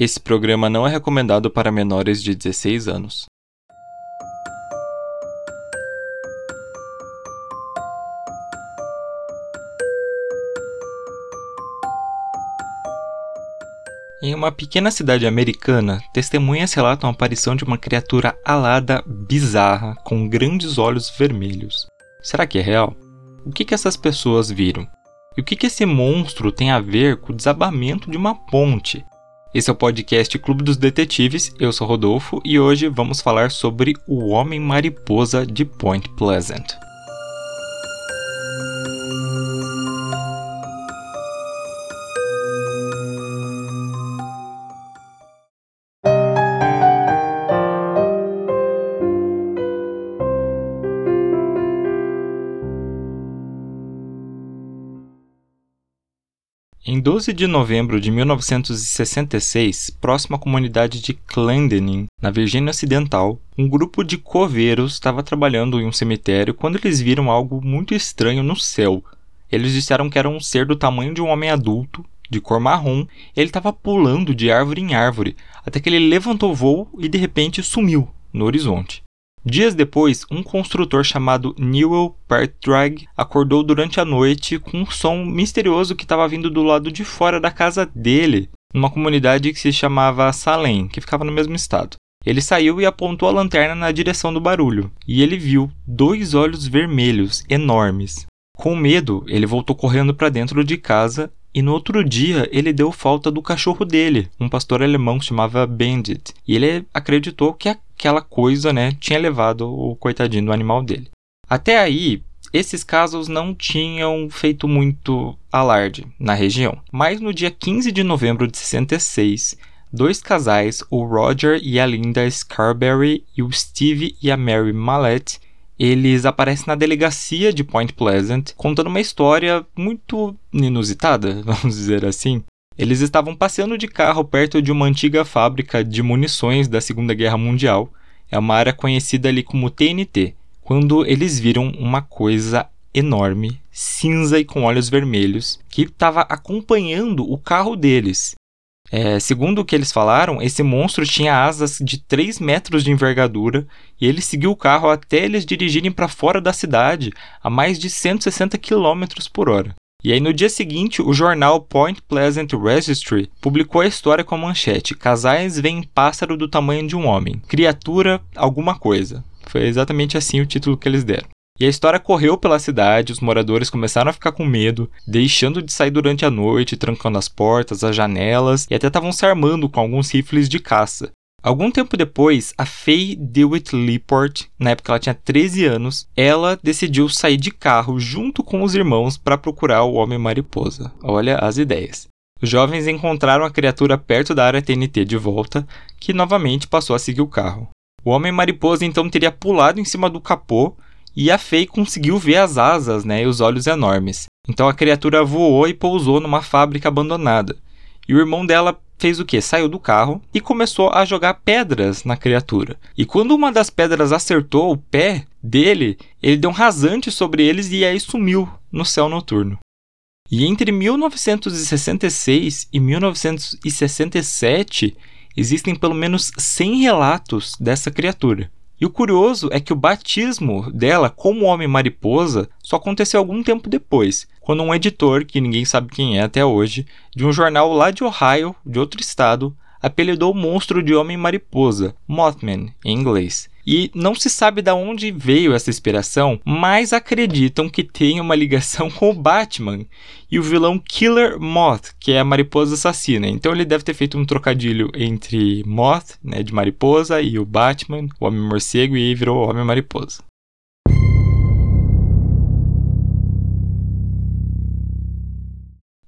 Esse programa não é recomendado para menores de 16 anos. Em uma pequena cidade americana, testemunhas relatam a aparição de uma criatura alada bizarra com grandes olhos vermelhos. Será que é real? O que, que essas pessoas viram? E o que, que esse monstro tem a ver com o desabamento de uma ponte? Esse é o podcast Clube dos Detetives, eu sou Rodolfo e hoje vamos falar sobre o Homem Mariposa de Point Pleasant. Em 12 de novembro de 1966, próximo à comunidade de Clendenin, na Virgínia Ocidental, um grupo de coveiros estava trabalhando em um cemitério quando eles viram algo muito estranho no céu. Eles disseram que era um ser do tamanho de um homem adulto, de cor marrom, ele estava pulando de árvore em árvore, até que ele levantou voo e de repente sumiu no horizonte. Dias depois, um construtor chamado Newell Pertwag acordou durante a noite com um som misterioso que estava vindo do lado de fora da casa dele, numa comunidade que se chamava Salem, que ficava no mesmo estado. Ele saiu e apontou a lanterna na direção do barulho, e ele viu dois olhos vermelhos enormes. Com medo, ele voltou correndo para dentro de casa e no outro dia ele deu falta do cachorro dele, um pastor alemão que se chamava Bandit. E ele acreditou que aquela coisa, né, tinha levado o coitadinho do animal dele. Até aí, esses casos não tinham feito muito alarde na região. Mas no dia 15 de novembro de 66, dois casais, o Roger e a Linda Scarberry e o Steve e a Mary Mallette, eles aparecem na delegacia de Point Pleasant contando uma história muito inusitada, vamos dizer assim. Eles estavam passeando de carro perto de uma antiga fábrica de munições da Segunda Guerra Mundial. É uma área conhecida ali como TNT. Quando eles viram uma coisa enorme, cinza e com olhos vermelhos, que estava acompanhando o carro deles. É, segundo o que eles falaram, esse monstro tinha asas de 3 metros de envergadura e ele seguiu o carro até eles dirigirem para fora da cidade a mais de 160 km por hora. E aí no dia seguinte, o jornal Point Pleasant Registry publicou a história com a manchete: Casais veem pássaro do tamanho de um homem, criatura alguma coisa. Foi exatamente assim o título que eles deram. E a história correu pela cidade, os moradores começaram a ficar com medo, deixando de sair durante a noite, trancando as portas, as janelas e até estavam se armando com alguns rifles de caça. Algum tempo depois, a Faye DeWitt Leaport, na época ela tinha 13 anos, ela decidiu sair de carro junto com os irmãos para procurar o Homem-Mariposa. Olha as ideias. Os jovens encontraram a criatura perto da área TNT de volta, que novamente passou a seguir o carro. O Homem-Mariposa então teria pulado em cima do capô e a Faye conseguiu ver as asas né, e os olhos enormes. Então a criatura voou e pousou numa fábrica abandonada. E o irmão dela fez o que? Saiu do carro e começou a jogar pedras na criatura. E quando uma das pedras acertou o pé dele, ele deu um rasante sobre eles e aí sumiu no céu noturno. E entre 1966 e 1967 existem pelo menos 100 relatos dessa criatura. E o curioso é que o batismo dela como Homem-Mariposa só aconteceu algum tempo depois, quando um editor, que ninguém sabe quem é até hoje, de um jornal lá de Ohio, de outro estado, apelidou o monstro de Homem-Mariposa, Mothman em inglês. E não se sabe de onde veio essa inspiração, mas acreditam que tem uma ligação com o Batman e o vilão Killer Moth, que é a mariposa assassina. Então ele deve ter feito um trocadilho entre Moth, né, de mariposa, e o Batman, o Homem-Morcego, e virou Homem-Mariposa.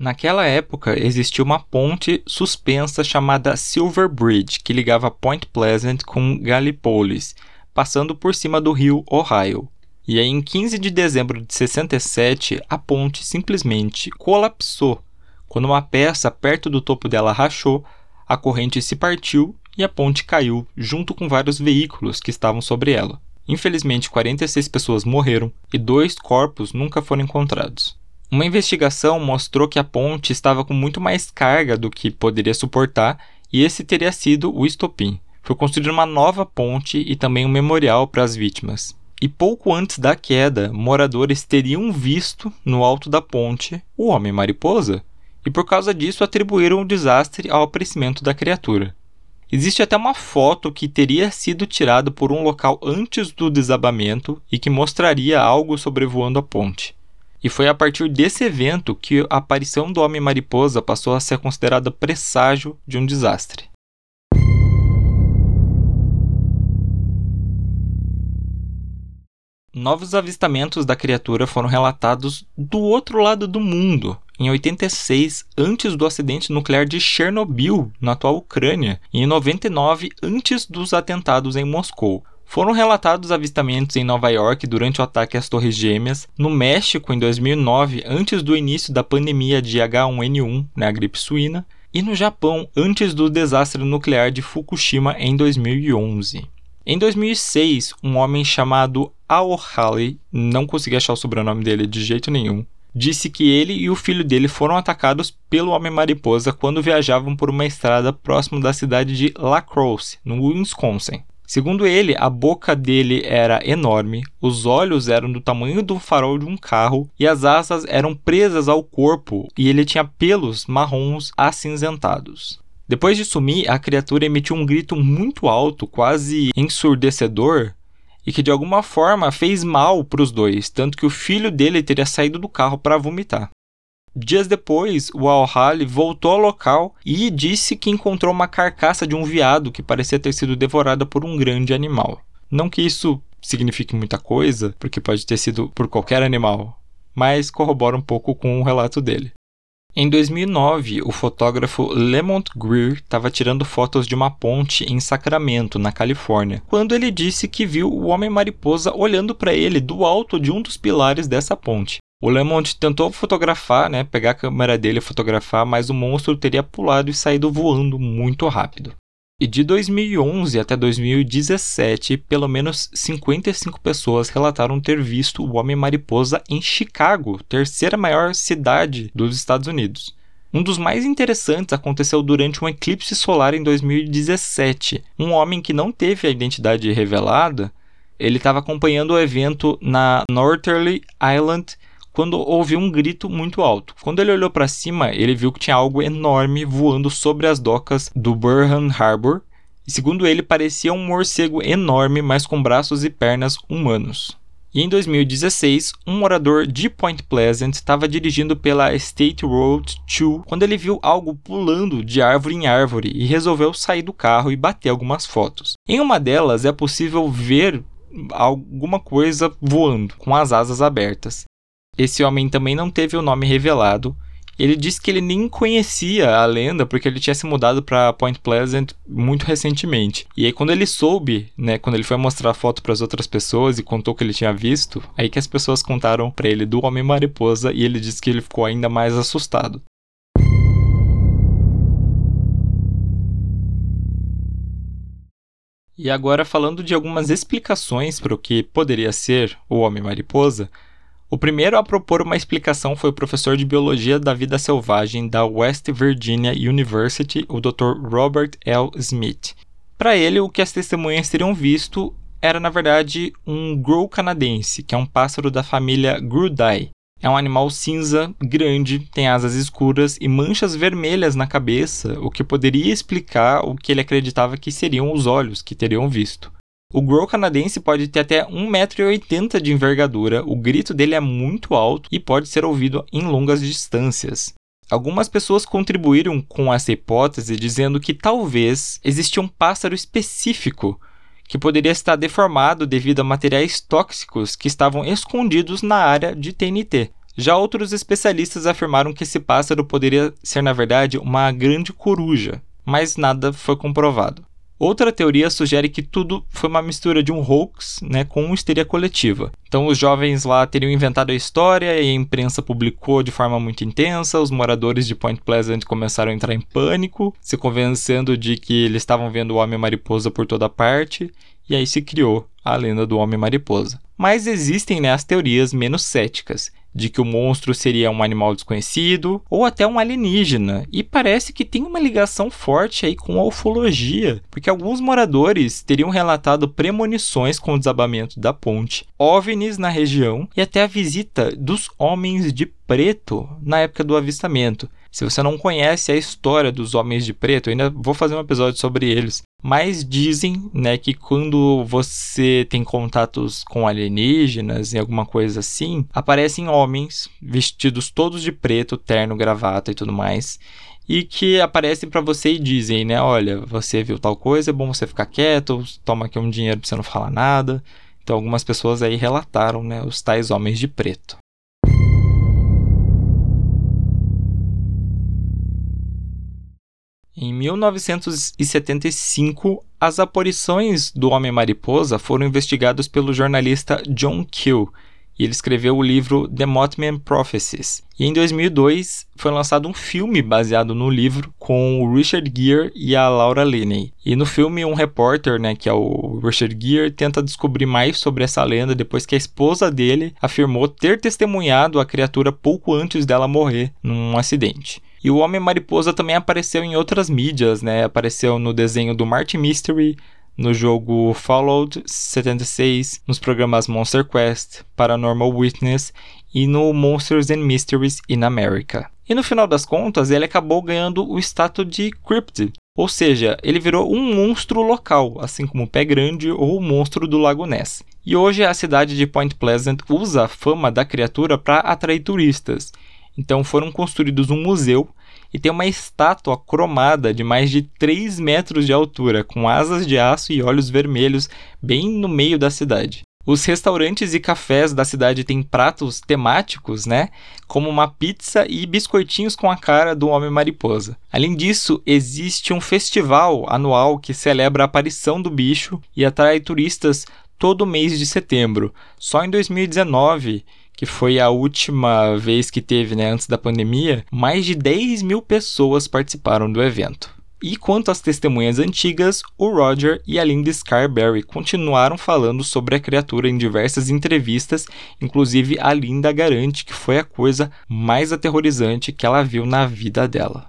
Naquela época existia uma ponte suspensa chamada Silver Bridge, que ligava Point Pleasant com Gallipolis, passando por cima do rio Ohio. E aí, em 15 de dezembro de 67, a ponte simplesmente colapsou. Quando uma peça perto do topo dela rachou, a corrente se partiu e a ponte caiu junto com vários veículos que estavam sobre ela. Infelizmente, 46 pessoas morreram e dois corpos nunca foram encontrados. Uma investigação mostrou que a ponte estava com muito mais carga do que poderia suportar e esse teria sido o estopim. Foi construída uma nova ponte e também um memorial para as vítimas. E pouco antes da queda, moradores teriam visto no alto da ponte o Homem-Mariposa, e por causa disso atribuíram o desastre ao aparecimento da criatura. Existe até uma foto que teria sido tirada por um local antes do desabamento e que mostraria algo sobrevoando a ponte. E foi a partir desse evento que a aparição do Homem-Mariposa passou a ser considerada presságio de um desastre. Novos avistamentos da criatura foram relatados do outro lado do mundo, em 86, antes do acidente nuclear de Chernobyl, na atual Ucrânia, e em 99, antes dos atentados em Moscou. Foram relatados avistamentos em Nova York durante o ataque às Torres Gêmeas, no México em 2009, antes do início da pandemia de H1N1, né, a gripe suína, e no Japão, antes do desastre nuclear de Fukushima em 2011. Em 2006, um homem chamado Aohali, não consegui achar o sobrenome dele de jeito nenhum, disse que ele e o filho dele foram atacados pelo Homem-Mariposa quando viajavam por uma estrada próximo da cidade de La Crosse, no Wisconsin. Segundo ele, a boca dele era enorme, os olhos eram do tamanho do farol de um carro e as asas eram presas ao corpo e ele tinha pelos marrons acinzentados. Depois de sumir, a criatura emitiu um grito muito alto, quase ensurdecedor, e que de alguma forma fez mal para os dois, tanto que o filho dele teria saído do carro para vomitar. Dias depois, o Al-Hali voltou ao local e disse que encontrou uma carcaça de um veado que parecia ter sido devorada por um grande animal. Não que isso signifique muita coisa, porque pode ter sido por qualquer animal, mas corrobora um pouco com o relato dele. Em 2009, o fotógrafo Lemont Greer estava tirando fotos de uma ponte em Sacramento, na Califórnia, quando ele disse que viu o Homem-Mariposa olhando para ele do alto de um dos pilares dessa ponte. O Lemont tentou fotografar, né, pegar a câmera dele e fotografar, mas o monstro teria pulado e saído voando muito rápido. E de 2011 até 2017, pelo menos 55 pessoas relataram ter visto o Homem-Mariposa em Chicago, terceira maior cidade dos Estados Unidos. Um dos mais interessantes aconteceu durante um eclipse solar em 2017. Um homem que não teve a identidade revelada, ele estava acompanhando o evento na Northerly Island quando ouviu um grito muito alto. Quando ele olhou para cima, ele viu que tinha algo enorme voando sobre as docas do Burhan Harbor, e segundo ele, parecia um morcego enorme, mas com braços e pernas humanos. E em 2016, um morador de Point Pleasant estava dirigindo pela State Road 2 quando ele viu algo pulando de árvore em árvore e resolveu sair do carro e bater algumas fotos. Em uma delas é possível ver alguma coisa voando, com as asas abertas. Esse homem também não teve o nome revelado. Ele disse que ele nem conhecia a lenda porque ele tinha se mudado para Point Pleasant muito recentemente. E aí quando ele soube, né, quando ele foi mostrar a foto para as outras pessoas e contou que ele tinha visto, aí que as pessoas contaram para ele do homem mariposa e ele disse que ele ficou ainda mais assustado. E agora falando de algumas explicações para o que poderia ser o homem mariposa, o primeiro a propor uma explicação foi o professor de biologia da vida selvagem da West Virginia University, o Dr. Robert L. Smith. Para ele, o que as testemunhas teriam visto era, na verdade, um grow canadense, que é um pássaro da família Grudae. É um animal cinza, grande, tem asas escuras e manchas vermelhas na cabeça, o que poderia explicar o que ele acreditava que seriam os olhos que teriam visto. O Grow canadense pode ter até 1,80m de envergadura, o grito dele é muito alto e pode ser ouvido em longas distâncias. Algumas pessoas contribuíram com essa hipótese dizendo que talvez existia um pássaro específico que poderia estar deformado devido a materiais tóxicos que estavam escondidos na área de TNT. Já outros especialistas afirmaram que esse pássaro poderia ser, na verdade, uma grande coruja, mas nada foi comprovado. Outra teoria sugere que tudo foi uma mistura de um hoax né, com histeria coletiva. Então, os jovens lá teriam inventado a história e a imprensa publicou de forma muito intensa. Os moradores de Point Pleasant começaram a entrar em pânico, se convencendo de que eles estavam vendo o Homem-Mariposa por toda parte, e aí se criou a lenda do Homem-Mariposa. Mas existem né, as teorias menos céticas. De que o monstro seria um animal desconhecido ou até um alienígena, e parece que tem uma ligação forte aí com a ufologia, porque alguns moradores teriam relatado premonições com o desabamento da ponte, OVNIs na região e até a visita dos homens de preto na época do avistamento. Se você não conhece a história dos Homens de Preto, eu ainda vou fazer um episódio sobre eles. Mas dizem, né, que quando você tem contatos com alienígenas e alguma coisa assim, aparecem homens vestidos todos de preto, terno, gravata e tudo mais, e que aparecem para você e dizem, né, olha, você viu tal coisa, é bom você ficar quieto, toma aqui um dinheiro para você não falar nada. Então algumas pessoas aí relataram, né, os tais homens de preto. Em 1975, as aparições do Homem-Mariposa foram investigadas pelo jornalista John Keel, e ele escreveu o livro The Mothman Prophecies. E em 2002 foi lançado um filme baseado no livro com o Richard Gere e a Laura Linney. E no filme um repórter, né, que é o Richard Gere, tenta descobrir mais sobre essa lenda depois que a esposa dele afirmou ter testemunhado a criatura pouco antes dela morrer num acidente. E o Homem-Mariposa também apareceu em outras mídias, né? Apareceu no desenho do Martin Mystery, no jogo Fallout 76, nos programas Monster Quest, Paranormal Witness e no Monsters and Mysteries in America. E no final das contas, ele acabou ganhando o status de Cryptid, ou seja, ele virou um monstro local, assim como o Pé Grande ou o monstro do Lago Ness. E hoje a cidade de Point Pleasant usa a fama da criatura para atrair turistas. Então foram construídos um museu e tem uma estátua cromada de mais de 3 metros de altura, com asas de aço e olhos vermelhos, bem no meio da cidade. Os restaurantes e cafés da cidade têm pratos temáticos, né? Como uma pizza e biscoitinhos com a cara do Homem-Mariposa. Além disso, existe um festival anual que celebra a aparição do bicho e atrai turistas todo mês de setembro. Só em 2019 que foi a última vez que teve, né, antes da pandemia, mais de 10 mil pessoas participaram do evento. E quanto às testemunhas antigas, o Roger e a Linda Scarberry continuaram falando sobre a criatura em diversas entrevistas, inclusive a Linda garante que foi a coisa mais aterrorizante que ela viu na vida dela.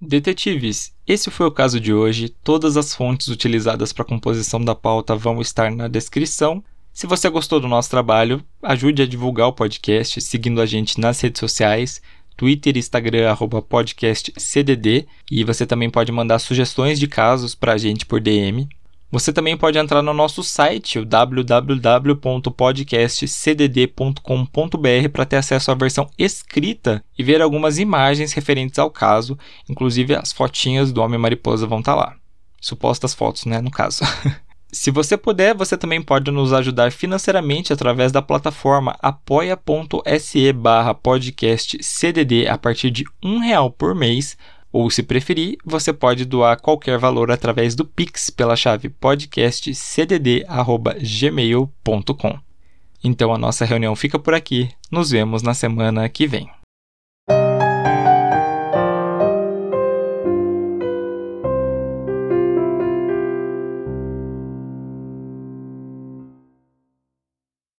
Detetives, esse foi o caso de hoje. Todas as fontes utilizadas para a composição da pauta vão estar na descrição. Se você gostou do nosso trabalho, ajude a divulgar o podcast seguindo a gente nas redes sociais, Twitter Instagram, podcastcdd. E você também pode mandar sugestões de casos para a gente por DM. Você também pode entrar no nosso site, www.podcastcdd.com.br, para ter acesso à versão escrita e ver algumas imagens referentes ao caso, inclusive as fotinhas do Homem-Mariposa vão estar tá lá. Supostas fotos, né, no caso. Se você puder, você também pode nos ajudar financeiramente através da plataforma apoia.se barra podcastcdd a partir de um real por mês ou, se preferir, você pode doar qualquer valor através do Pix pela chave podcastcdd.gmail.com. Então a nossa reunião fica por aqui. Nos vemos na semana que vem.